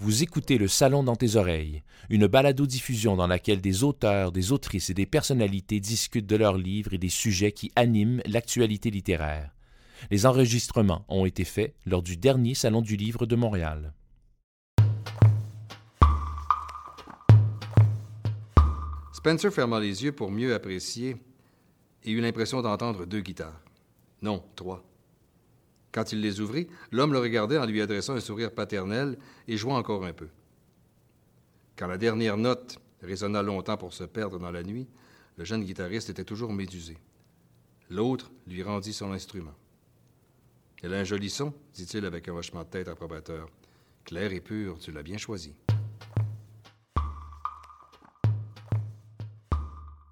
Vous écoutez Le Salon dans tes oreilles, une balado-diffusion dans laquelle des auteurs, des autrices et des personnalités discutent de leurs livres et des sujets qui animent l'actualité littéraire. Les enregistrements ont été faits lors du dernier Salon du Livre de Montréal. Spencer ferma les yeux pour mieux apprécier et eut l'impression d'entendre deux guitares. Non, trois. Quand il les ouvrit, l'homme le regardait en lui adressant un sourire paternel et jouant encore un peu. Quand la dernière note résonna longtemps pour se perdre dans la nuit, le jeune guitariste était toujours médusé. L'autre lui rendit son instrument. Elle a un joli son, dit-il avec un hochement de tête approbateur. Clair et pur, tu l'as bien choisi.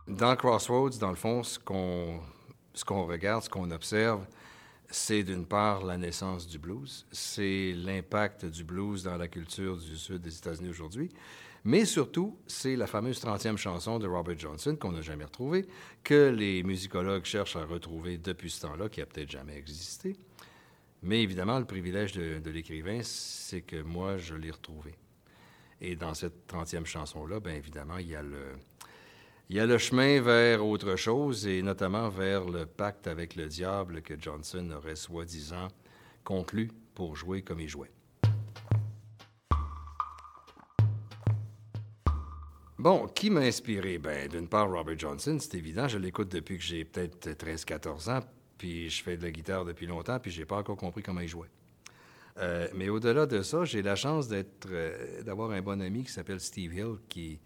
Dans Crossroads, dans le fond, ce qu'on, ce qu'on regarde, ce qu'on observe, c'est d'une part la naissance du blues, c'est l'impact du blues dans la culture du sud des États-Unis aujourd'hui, mais surtout, c'est la fameuse 30e chanson de Robert Johnson qu'on n'a jamais retrouvée, que les musicologues cherchent à retrouver depuis ce temps-là, qui a peut-être jamais existé. Mais évidemment, le privilège de, de l'écrivain, c'est que moi, je l'ai retrouvée. Et dans cette 30e chanson-là, bien évidemment, il y a le, il y a le chemin vers autre chose, et notamment vers le pacte avec le diable que Johnson aurait soi-disant conclu pour jouer comme il jouait. Bon, qui m'a inspiré? Ben, d'une part, Robert Johnson, c'est évident. Je l'écoute depuis que j'ai peut-être 13-14 ans, puis je fais de la guitare depuis longtemps, puis j'ai pas encore compris comment il jouait. Euh, mais au-delà de ça, j'ai la chance d'être, euh, d'avoir un bon ami qui s'appelle Steve Hill, qui,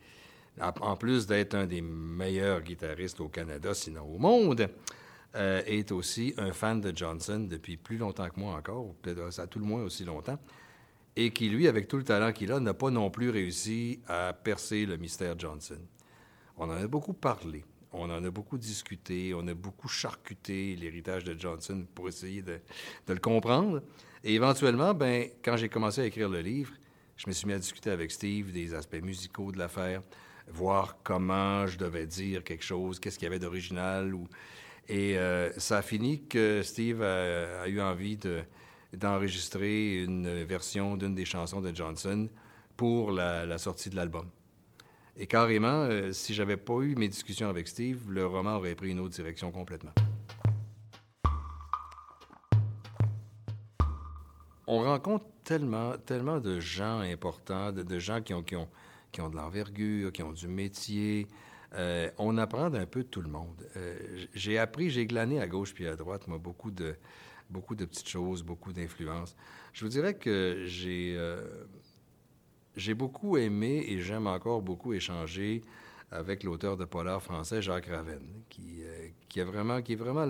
en plus d'être un des meilleurs guitaristes au Canada, sinon au monde, euh, est aussi un fan de Johnson depuis plus longtemps que moi encore, ou peut-être à tout le moins aussi longtemps, et qui, lui, avec tout le talent qu'il a, n'a pas non plus réussi à percer le mystère Johnson. On en a beaucoup parlé, on en a beaucoup discuté, on a beaucoup charcuté l'héritage de Johnson pour essayer de, de, le comprendre. Et éventuellement, ben, quand j'ai commencé à écrire le livre, je me suis mis à discuter avec Steve des aspects musicaux de l'affaire, voir comment je devais dire quelque chose, qu'est-ce qu'il y avait d'original. Et euh, ça a fini que Steve a, eu envie de, d'enregistrer une version d'une des chansons de Johnson pour la, sortie de l'album. Et carrément, euh, si j'avais pas eu mes discussions avec Steve, le roman aurait pris une autre direction complètement. On rencontre tellement, tellement de gens importants, de, gens qui ont, qui ont de l'envergure, qui ont du métier. Euh, on apprend d'un peu tout le monde. Euh, j'ai appris, j'ai glané à gauche puis à droite, moi, beaucoup de, beaucoup de petites choses, beaucoup d'influences. Je vous dirais que j'ai, euh, j'ai beaucoup aimé et j'aime encore beaucoup échanger avec l'auteur de polar français, Jacques Ravenne, qui, qui, a vraiment, qui est vraiment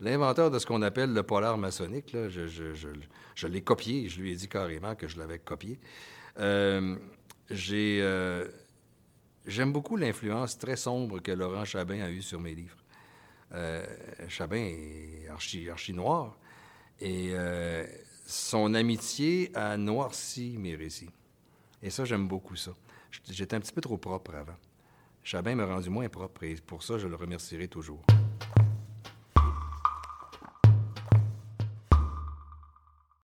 l'inventeur de ce qu'on appelle le polar maçonnique. Je, l'ai copié, je lui ai dit carrément que je l'avais copié. Euh, j'ai, j'aime beaucoup l'influence très sombre que Laurent Chabin a eue sur mes livres. Euh, Chabin est archi, archi noir et euh, son amitié a noirci mes récits. Et ça, j'aime beaucoup ça. J'étais un petit peu trop propre avant. Chabin m'a rendu moins propre et pour ça, je le remercierai toujours.